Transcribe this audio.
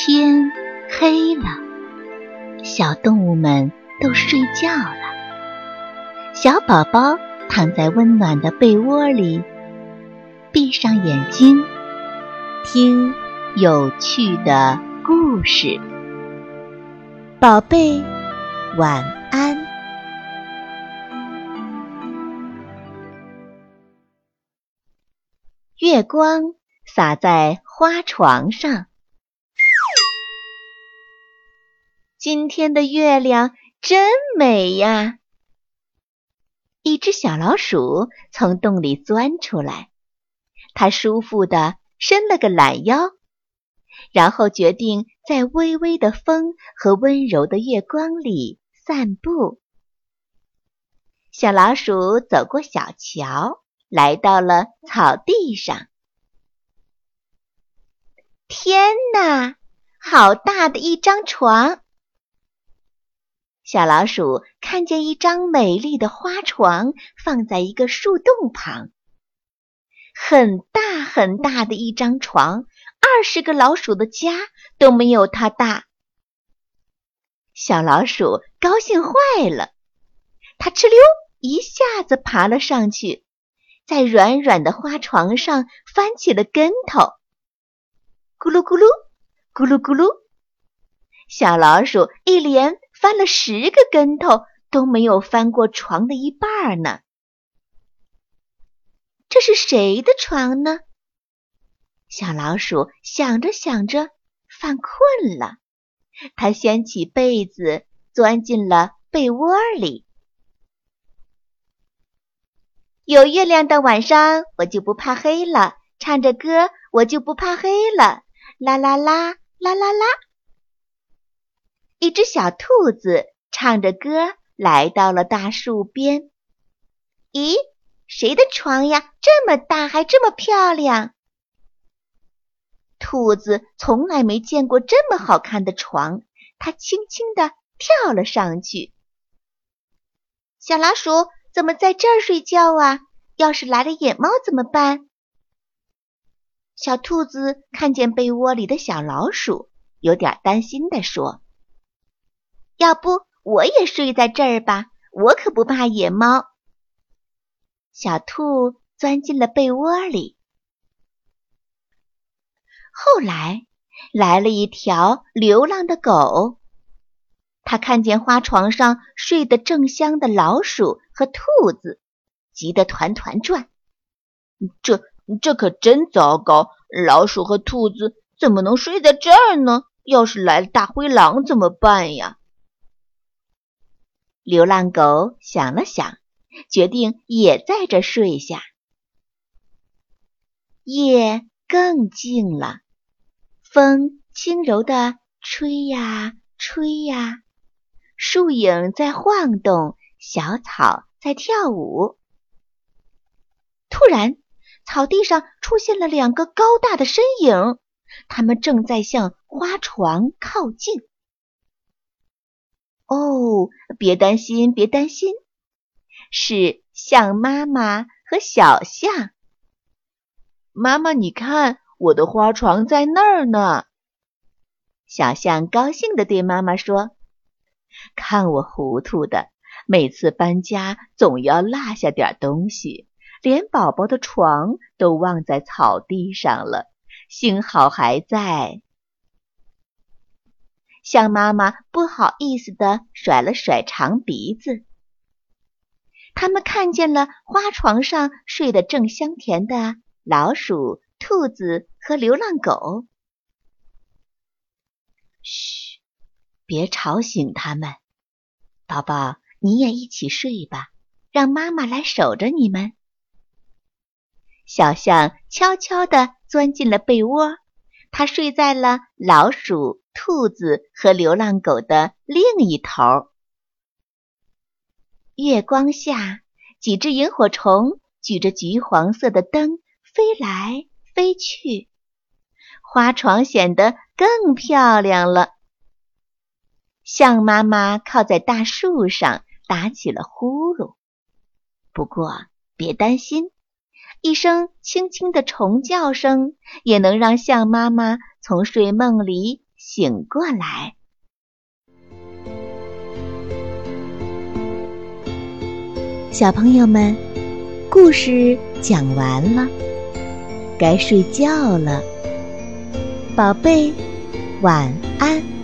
天黑了，小动物们都睡觉了。小宝宝躺在温暖的被窝里，闭上眼睛，听有趣的故事。宝贝，晚安。月光洒在花床上。今天的月亮真美呀！一只小老鼠从洞里钻出来，它舒服地伸了个懒腰，然后决定在微微的风和温柔的月光里散步。小老鼠走过小桥，来到了草地上。天哪，好大的一张床！小老鼠看见一张美丽的花床放在一个树洞旁，很大很大的一张床，二十个老鼠的家都没有它大。小老鼠高兴坏了，它哧溜一下子爬了上去，在软软的花床上翻起了跟头，咕噜咕噜，咕噜咕噜。小老鼠一连翻了十个跟头，都没有翻过床的一半呢。这是谁的床呢？小老鼠想着想着，犯困了。它掀起被子，钻进了被窝里。有月亮的晚上，我就不怕黑了；唱着歌，我就不怕黑了。啦啦啦，啦啦啦。一只小兔子唱着歌来到了大树边。咦，谁的床呀？这么大，还这么漂亮！兔子从来没见过这么好看的床，它轻轻地跳了上去。小老鼠怎么在这儿睡觉啊？要是来了野猫怎么办？小兔子看见被窝里的小老鼠，有点担心地说。要不我也睡在这儿吧，我可不怕野猫。小兔钻进了被窝里。后来来了一条流浪的狗，它看见花床上睡得正香的老鼠和兔子，急得团团转。这这可真糟糕！老鼠和兔子怎么能睡在这儿呢？要是来了大灰狼怎么办呀？流浪狗想了想，决定也在这睡下。夜更静了，风轻柔地吹呀吹呀，树影在晃动，小草在跳舞。突然，草地上出现了两个高大的身影，他们正在向花床靠近。哦，别担心，别担心，是象妈妈和小象。妈妈，你看，我的花床在那儿呢。小象高兴地对妈妈说：“看我糊涂的，每次搬家总要落下点东西，连宝宝的床都忘在草地上了，幸好还在。”象妈妈不好意思地甩了甩长鼻子。他们看见了花床上睡得正香甜的老鼠、兔子和流浪狗。嘘，别吵醒他们，宝宝，你也一起睡吧，让妈妈来守着你们。小象悄悄地钻进了被窝，它睡在了老鼠。兔子和流浪狗的另一头。月光下，几只萤火虫举着橘黄色的灯飞来飞去，花床显得更漂亮了。象妈妈靠在大树上打起了呼噜。不过别担心，一声轻轻的虫叫声也能让象妈妈从睡梦里。醒过来。小朋友们，故事讲完了，该睡觉了，宝贝，晚安。